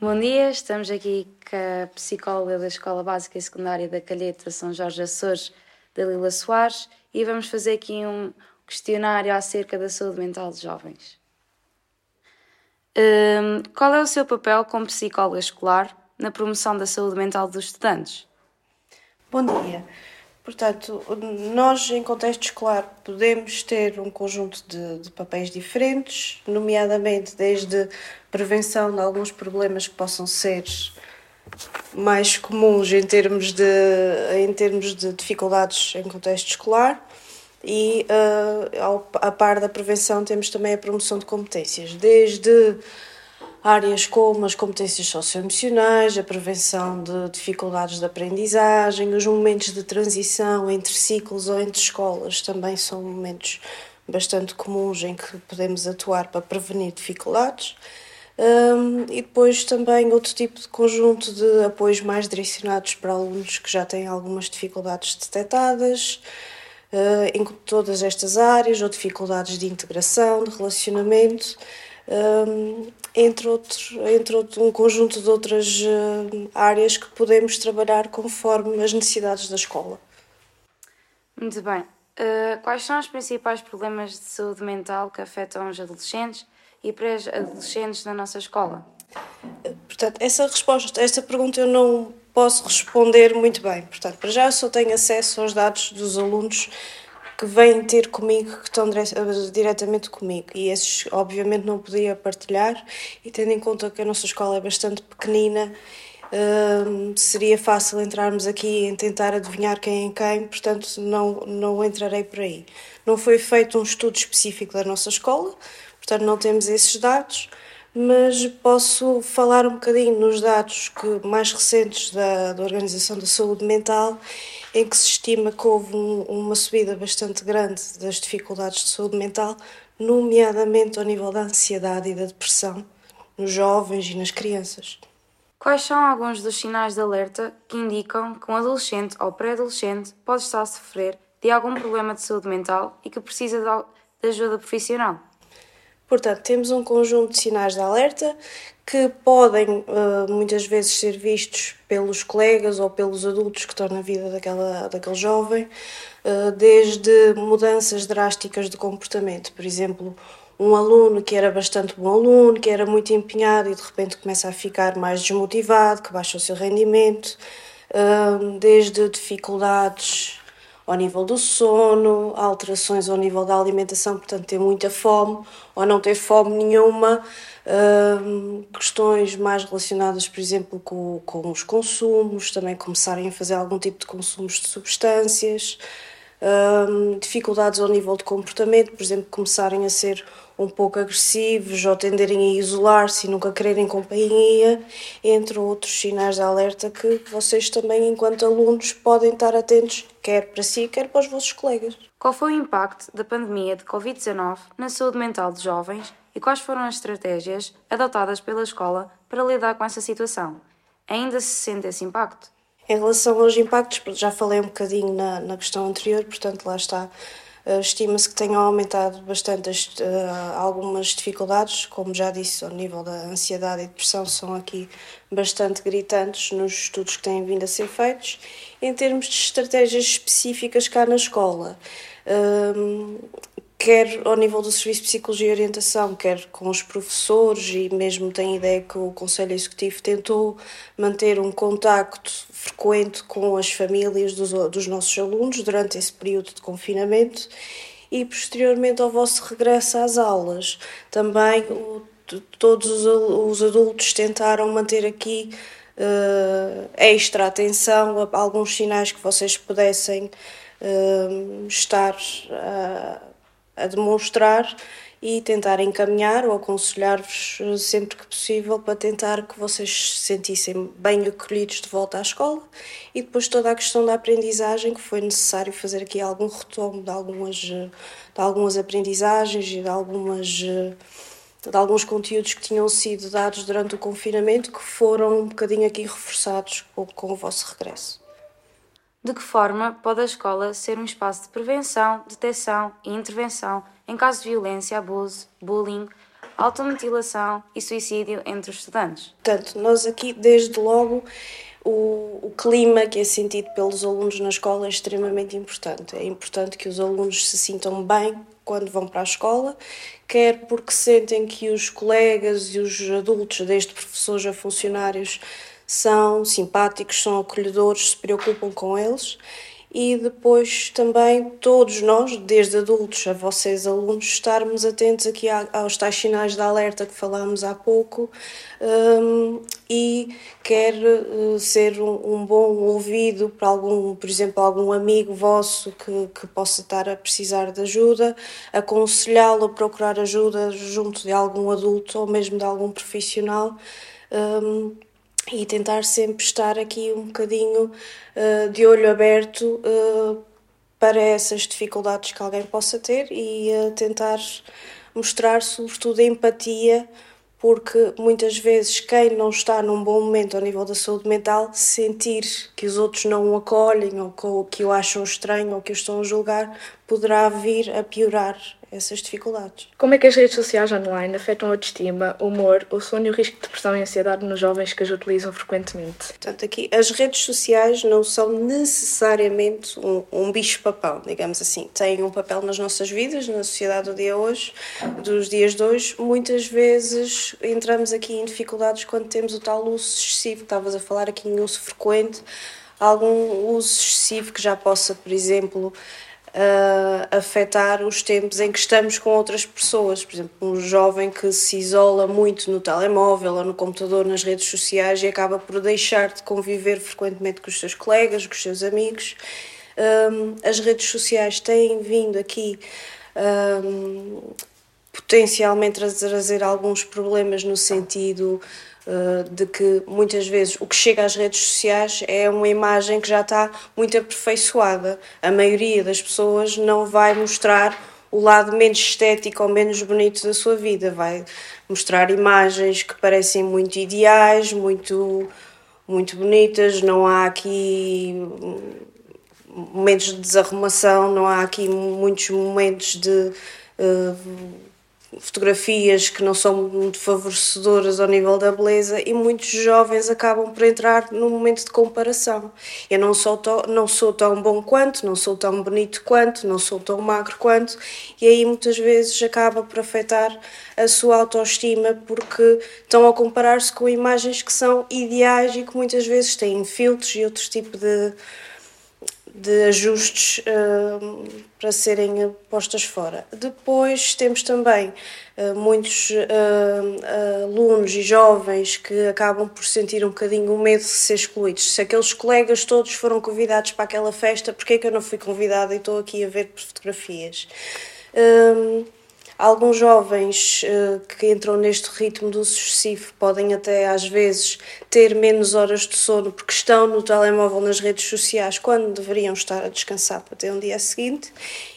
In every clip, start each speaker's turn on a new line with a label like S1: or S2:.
S1: Bom dia, estamos aqui com a psicóloga da Escola Básica e Secundária da Calheta São Jorge Açores, da Lila Soares, e vamos fazer aqui um questionário acerca da saúde mental de jovens. Um, qual é o seu papel como psicóloga escolar na promoção da saúde mental dos estudantes?
S2: Bom dia. Portanto, nós em contexto escolar podemos ter um conjunto de, de, papéis diferentes, nomeadamente desde prevenção de alguns problemas que possam ser mais comuns em termos de, em termos de dificuldades em contexto escolar e uh, ao, a par da prevenção temos também a promoção de competências, desde áreas como as competências socioemocionais, a prevenção de dificuldades de aprendizagem, os momentos de transição entre ciclos ou entre escolas também são momentos bastante comuns em que podemos atuar para prevenir dificuldades. Um, e depois também outro tipo de conjunto de apoios mais direcionados para alunos que já têm algumas dificuldades detectadas uh, em todas estas áreas, ou dificuldades de integração, de relacionamento entre, outro, entre outro, um conjunto de outras uh, áreas que podemos trabalhar conforme as necessidades da escola.
S1: Muito bem. Uh, quais são os principais problemas de saúde mental que afetam os adolescentes e pré-adolescentes na nossa escola?
S2: Portanto, essa resposta, essa pergunta eu não posso responder muito bem. Portanto, para já eu só tenho acesso aos dados dos alunos que vêm ter comigo, que estão dire diretamente comigo. E esses, obviamente, não podia partilhar. E tendo em conta que a nossa escola é bastante pequenina, uh, seria fácil entrarmos aqui em tentar adivinhar quem é quem, portanto, não, não entrarei por aí. Não foi feito um estudo específico da nossa escola, portanto, não temos esses dados mas posso falar um bocadinho nos dados que, mais recentes da, da Organização da Saúde Mental em que se estima que houve um, uma subida bastante grande das dificuldades de saúde mental, nomeadamente ao nível da ansiedade e da depressão nos jovens e nas crianças.
S1: Quais são alguns dos sinais de alerta que indicam que um adolescente ou pré-adolescente pode estar a sofrer de algum problema de saúde mental e que precisa de ajuda profissional?
S2: Portanto, temos um conjunto de sinais de alerta que podem uh, muitas vezes ser vistos pelos colegas ou pelos adultos que estão na vida daquela, daquele jovem, uh, desde mudanças drásticas de comportamento. Por exemplo, um aluno que era bastante bom aluno, que era muito empenhado e de repente começa a ficar mais desmotivado, que baixa o seu rendimento, uh, desde dificuldades ao nível do sono, alterações ao nível da alimentação, portanto, ter muita fome ou não ter fome nenhuma, uh, questões mais relacionadas, por exemplo, com, com os consumos, também começarem a fazer algum tipo de consumos de substâncias, dificuldades ao nível de comportamento, por exemplo, começarem a ser um pouco agressivos ou tenderem a isolar-se e nunca quererem companhia, entre outros sinais de alerta que vocês também, enquanto alunos, podem estar atentos, quer para si, quer para os vossos colegas.
S1: Qual foi o impacto da pandemia de Covid-19 na saúde mental de jovens e quais foram as estratégias adotadas pela escola para lidar com essa situação? Ainda se sente esse impacto?
S2: Em relação aos impactos, já falei um bocadinho na, na questão anterior, portanto, lá está Uh, Estima-se que tenham aumentado bastante as, uh, algumas dificuldades, como já disse, ao nível da ansiedade e depressão, são aqui bastante gritantes nos estudos que têm vindo a ser feitos. Em termos de estratégias específicas cá na escola, uh, quer ao nível do Serviço de Psicologia e Orientação, quer com os professores, e mesmo tenho ideia que o Conselho Executivo tentou manter um contacto frequente com as famílias dos, dos nossos alunos durante esse período de confinamento e posteriormente ao vosso regresso às aulas. Também o, todos os adultos tentaram manter aqui uh, extra atenção a alguns sinais que vocês pudessem uh, estar. Uh, a demonstrar e tentar encaminhar ou aconselhar-vos sempre que possível para tentar que vocês se sentissem bem acolhidos de volta à escola e depois toda a questão da aprendizagem que foi necessário fazer aqui algum retomo de algumas, de algumas aprendizagens e de algumas de alguns conteúdos que tinham sido dados durante o confinamento que foram um bocadinho aqui reforçados com, com o vosso regresso.
S1: De que forma pode a escola ser um espaço de prevenção, detecção e intervenção em caso de violência, abuso, bullying automutilação e suicídio entre os estudantes.
S2: Portanto, nós aqui, desde logo, o, o, clima que é sentido pelos alunos na escola é extremamente importante. É importante que os alunos se sintam bem quando vão para a escola, quer porque sentem que os colegas e os adultos, desde professores a funcionários, são simpáticos, são acolhedores, se preocupam com eles e depois também todos nós, desde adultos a vocês alunos, estarmos atentos aqui aos tais sinais de alerta que falámos há pouco um, e quer uh, ser um, um, bom ouvido para algum, por exemplo, algum amigo vosso que, que possa estar a precisar de ajuda, aconselhá-lo a procurar ajuda junto de algum adulto ou mesmo de algum profissional. Um, e tentar sempre estar aqui um bocadinho uh, de olho aberto uh, para essas dificuldades que alguém possa ter e uh, tentar mostrar, sobretudo, empatia, porque muitas vezes quem não está num bom momento ao nível da saúde mental, sentir que os outros não o acolhem ou que o acham estranho ou que o estão a julgar, poderá vir a piorar essas dificuldades.
S3: Como é que as redes sociais online afetam a autoestima, o humor, o sono e o risco de depressão e ansiedade nos jovens que as utilizam frequentemente?
S2: Portanto, aqui as redes sociais não são necessariamente um, um bicho-papão, digamos assim. Têm um papel nas nossas vidas, na sociedade do dia hoje, dos dias de hoje. Muitas vezes entramos aqui em dificuldades quando temos o tal uso excessivo, estavas a falar aqui em uso frequente, algum uso excessivo que já possa, por exemplo, uh, afetar os tempos em que estamos com outras pessoas. Por exemplo, um jovem que se isola muito no telemóvel ou no computador, nas redes sociais e acaba por deixar de conviver frequentemente com os seus colegas, com os seus amigos. Um, as redes sociais têm vindo aqui um, potencialmente trazer alguns problemas no sentido de que muitas vezes o que chega às redes sociais é uma imagem que já está muito aperfeiçoada. A maioria das pessoas não vai mostrar o lado menos estético ou menos bonito da sua vida, vai mostrar imagens que parecem muito ideais, muito, muito bonitas, não há aqui momentos de desarrumação, não há aqui muitos momentos de. Uh, fotografias que não são muito favorecedoras ao nível da beleza e muitos jovens acabam por entrar num momento de comparação. Eu não sou, tão, não sou tão bom quanto, não sou tão bonito quanto, não sou tão magro quanto, e aí muitas vezes acaba por afetar a sua autoestima porque estão a comparar-se com imagens que são ideais e que muitas vezes têm filtros e outros tipos de de ajustes uh, para serem postas fora. Depois temos também uh, muitos uh, alunos e jovens que acabam por sentir um bocadinho o medo de ser excluídos. Se aqueles colegas todos foram convidados para aquela festa, porquê é que eu não fui convidada e estou aqui a ver fotografias? Alguns jovens uh, que entram neste ritmo do sucessivo podem até às vezes ter menos horas de sono porque estão no telemóvel nas redes sociais quando deveriam estar a descansar para ter um dia seguinte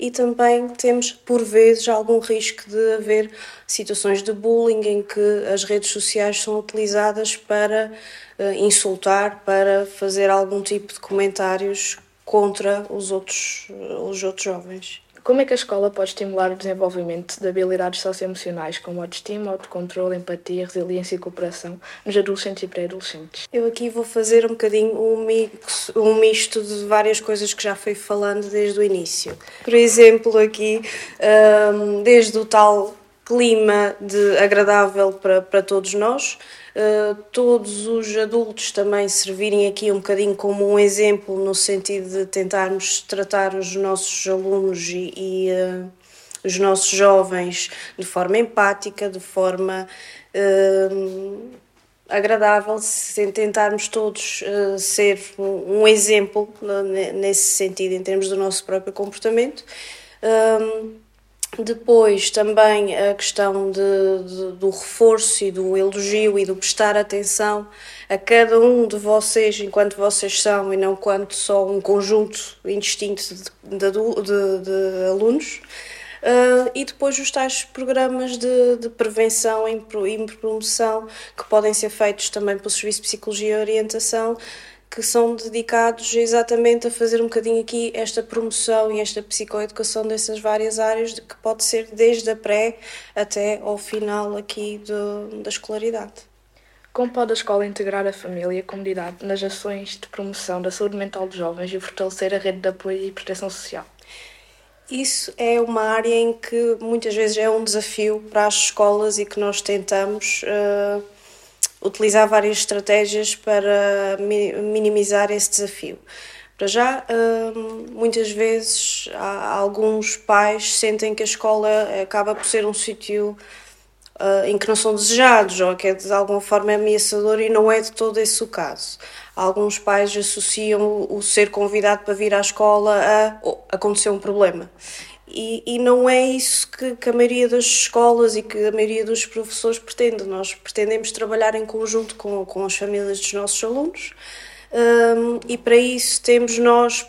S2: e também temos por vezes algum risco de haver situações de bullying em que as redes sociais são utilizadas para uh, insultar, para fazer algum tipo de comentários contra os outros, uh, os outros jovens.
S3: Como é que a escola pode estimular o desenvolvimento de habilidades socioemocionais como autoestima, autocontrole, empatia, resiliência e cooperação nos adolescentes e pré-adolescentes?
S2: Eu aqui vou fazer um bocadinho um, mix, um misto de várias coisas que já fui falando desde o início. Por exemplo, aqui, um, desde o tal clima de agradável para, para todos nós, uh, todos os adultos também servirem aqui um bocadinho como um exemplo no sentido de tentarmos tratar os nossos alunos e, e uh, os nossos jovens de forma empática, de forma uh, agradável, sem tentarmos todos ser um, um exemplo nesse sentido em termos do nosso próprio comportamento. Depois também a questão de, de, do reforço e do elogio e do prestar atenção a cada um de vocês enquanto vocês são e não quanto só um conjunto indistinto de, de alunos. Uh, e depois os tais programas de, de prevenção e promoção que podem ser feitos também pelo Serviço de Psicologia e Orientação que são dedicados exatamente a fazer um bocadinho aqui esta promoção e esta psicoeducação dessas várias áreas, que pode ser desde a pré até ao final aqui do, da escolaridade.
S3: Como pode a escola integrar a família e a comunidade nas ações de promoção da saúde mental dos jovens e fortalecer a rede de apoio e proteção social?
S2: Isso é uma área em que muitas vezes é um desafio para as escolas e que nós tentamos uh, utilizar várias estratégias para minimizar esse desafio. Para já, uh, muitas vezes alguns pais sentem que a escola acaba por ser um sítio uh, em que não são desejados ou que é de alguma forma ameaçador e não é de todo esse o caso. Alguns pais associam o ser convidado para vir à escola a oh, acontecer um problema. E, e não é isso que, que, a maioria das escolas e que a maioria dos professores pretende. Nós pretendemos trabalhar em conjunto com, com as famílias dos nossos alunos um, e para isso temos nós,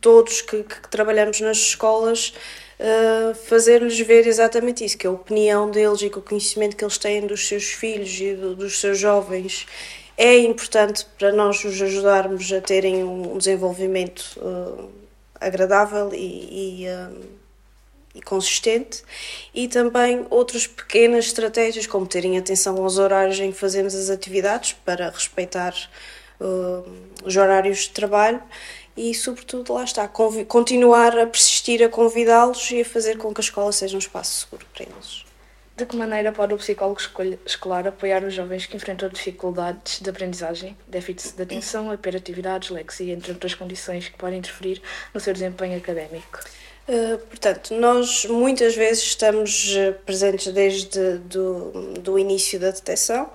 S2: todos que, que trabalhamos nas escolas, uh, fazer-lhes ver exatamente isso, que a opinião deles e que o conhecimento que eles têm dos seus filhos e do, dos seus jovens é importante para nós os ajudarmos a terem um desenvolvimento uh, agradável e, e, uh, e, consistente e também outras pequenas estratégias como terem atenção aos horários em que fazemos as atividades para respeitar uh, os horários de trabalho e, sobretudo, lá está, continuar a persistir a convidá-los e a fazer com que a escola seja um espaço seguro para eles.
S3: De que maneira pode o psicólogo escolar apoiar os jovens que enfrentam dificuldades de aprendizagem, déficit de atenção, hiperatividade, dislexia, entre outras condições que podem interferir no seu desempenho académico?
S2: Uh, portanto, nós muitas vezes estamos eh, presentes desde do, do início da detecção.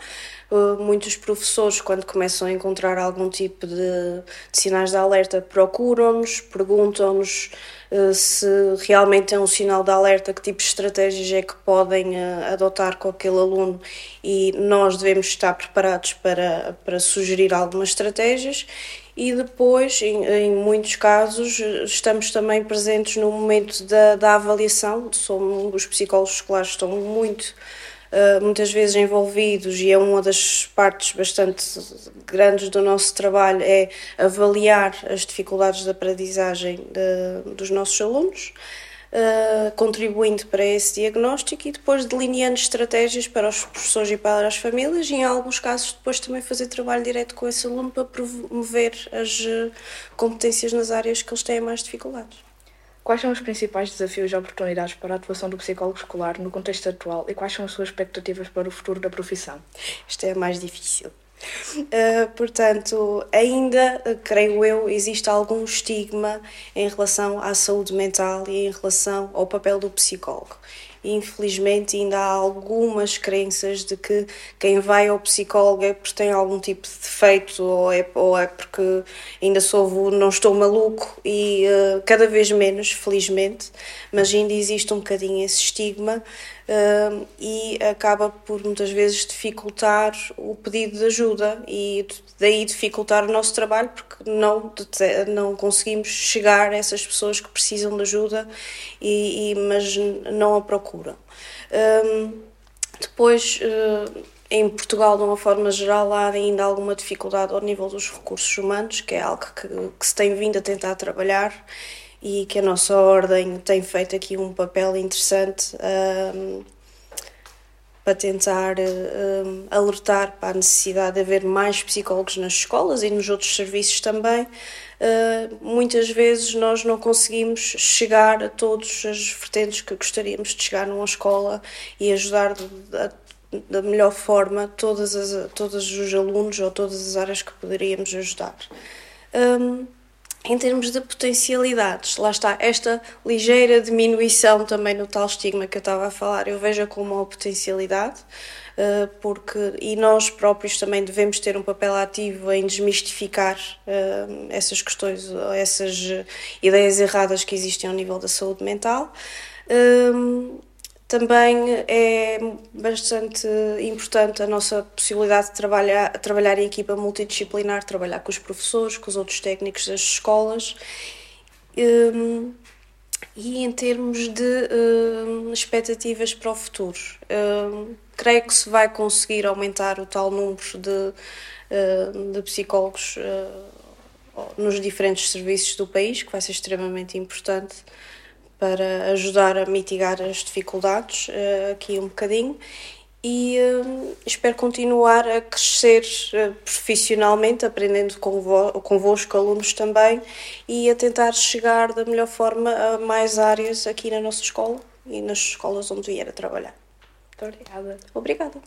S2: Uh, muitos professores, quando começam a encontrar algum tipo de, de sinais de alerta, procuram-nos, perguntam-nos uh, se realmente é um sinal de alerta, que tipo de estratégias é que podem adotar com aquele aluno e nós devemos estar preparados para, para sugerir algumas estratégias e depois, em, em, muitos casos, estamos também presentes no momento da, da avaliação. Somos, os psicólogos escolares estão muito uh, muitas vezes envolvidos e é uma das partes bastante grandes do nosso trabalho é avaliar as dificuldades de aprendizagem de, dos nossos alunos. Uh, contribuindo para esse diagnóstico e depois delineando estratégias para os professores e para as famílias e em alguns casos depois também fazer trabalho direto com esse aluno para promover as competências nas áreas que eles têm mais dificuldades.
S3: Quais são os principais desafios e oportunidades para a atuação do psicólogo escolar no contexto atual e quais são as suas expectativas para o futuro da profissão?
S2: Isto é mais difícil. Uh, portanto, ainda, creio eu, existe algum estigma em relação à saúde mental e em relação ao papel do psicólogo infelizmente ainda há algumas crenças de que quem vai ao psicólogo é porque tem algum tipo de defeito ou é, ou é porque ainda sou não estou maluco e uh, cada vez menos, felizmente, mas ainda existe um bocadinho esse estigma uh, e acaba por muitas vezes dificultar o pedido de ajuda e daí dificultar o nosso trabalho porque não, não conseguimos chegar a essas pessoas que precisam de ajuda e, e mas não a procuram. Um, depois, uh, em Portugal, de uma forma geral, há ainda alguma dificuldade ao nível dos recursos humanos, que é algo que, que se tem vindo a tentar trabalhar e que a nossa ordem tem feito aqui um papel interessante um, para tentar um, alertar para a necessidade de haver mais psicólogos nas escolas e nos outros serviços também. Uh, muitas vezes nós não conseguimos chegar a todas as vertentes que gostaríamos de chegar numa escola e ajudar da melhor forma todas as, todos os alunos ou todas as áreas que poderíamos ajudar. Um, em termos de potencialidades, lá está, esta ligeira diminuição também no tal estigma que eu estava a falar, eu vejo como uma potencialidade, eh, porque e nós próprios também devemos ter um papel ativo em desmistificar eh, essas questões, essas ideias erradas que existem ao nível da saúde mental. Ehm, também é bastante importante a nossa possibilidade de trabalhar, trabalhar em equipa multidisciplinar, trabalhar com os professores, com os outros técnicos das escolas. Um, e em termos de um, expectativas para o futuro, um, creio que se vai conseguir aumentar o tal número de, uh, de psicólogos uh, nos diferentes serviços do país, que vai ser extremamente importante para ajudar a mitigar as dificuldades uh, aqui um bocadinho e uh, espero continuar a crescer uh, profissionalmente, aprendendo convo convosco, alunos também, e a tentar chegar da melhor forma a mais áreas aqui na nossa escola e nas escolas onde vier a trabalhar.
S3: Muito obrigada.
S2: Obrigada.